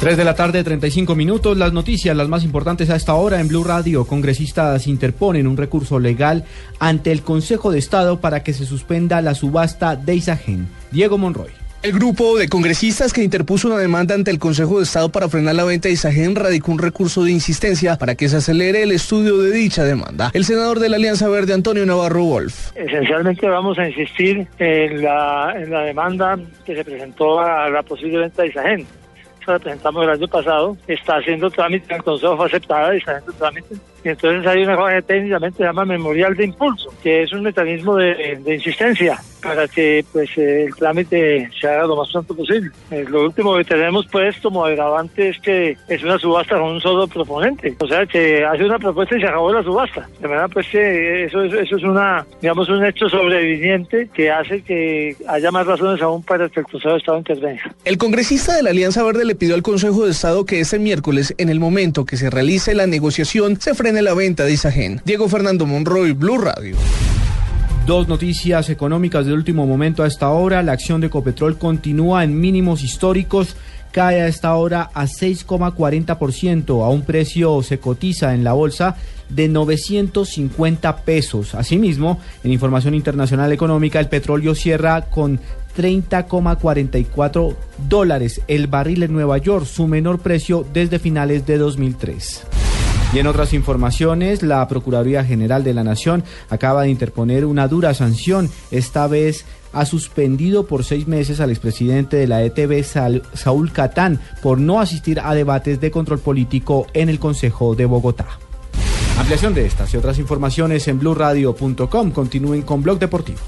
3 de la tarde, 35 minutos. Las noticias, las más importantes a esta hora en Blue Radio. Congresistas interponen un recurso legal ante el Consejo de Estado para que se suspenda la subasta de Isagen. Diego Monroy. El grupo de congresistas que interpuso una demanda ante el Consejo de Estado para frenar la venta de Isagen radicó un recurso de insistencia para que se acelere el estudio de dicha demanda. El senador de la Alianza Verde, Antonio Navarro Wolf. Esencialmente vamos a insistir en la, en la demanda que se presentó a la posible venta de Isagen la presentamos el año pasado, está haciendo trámite, el Consejo fue aceptada y está haciendo trámite. Y entonces hay una cosa que se llama memorial de impulso, que es un mecanismo de insistencia para que pues el trámite se haga lo más pronto posible. Eh, lo último que tenemos pues como agravante es que es una subasta con un solo proponente, o sea que hace una propuesta y se acabó la subasta. De verdad pues que eso, es, eso es una, digamos, un hecho sobreviviente que hace que haya más razones aún para que el Consejo de Estado intervenga. El congresista de la Alianza Verde le pidió al Consejo de Estado que ese miércoles, en el momento que se realice la negociación, se frene la venta de Isagen. Diego Fernando Monroy, Blue Radio. Dos noticias económicas de último momento a esta hora. La acción de Copetrol continúa en mínimos históricos. Cae a esta hora a 6,40%. A un precio se cotiza en la bolsa de 950 pesos. Asimismo, en información internacional económica, el petróleo cierra con 30,44 dólares el barril en Nueva York, su menor precio desde finales de 2003. Y en otras informaciones, la Procuraduría General de la Nación acaba de interponer una dura sanción. Esta vez ha suspendido por seis meses al expresidente de la ETB, Saúl Catán, por no asistir a debates de control político en el Consejo de Bogotá. Ampliación de estas y otras informaciones en blurradio.com. Continúen con Blog Deportivo.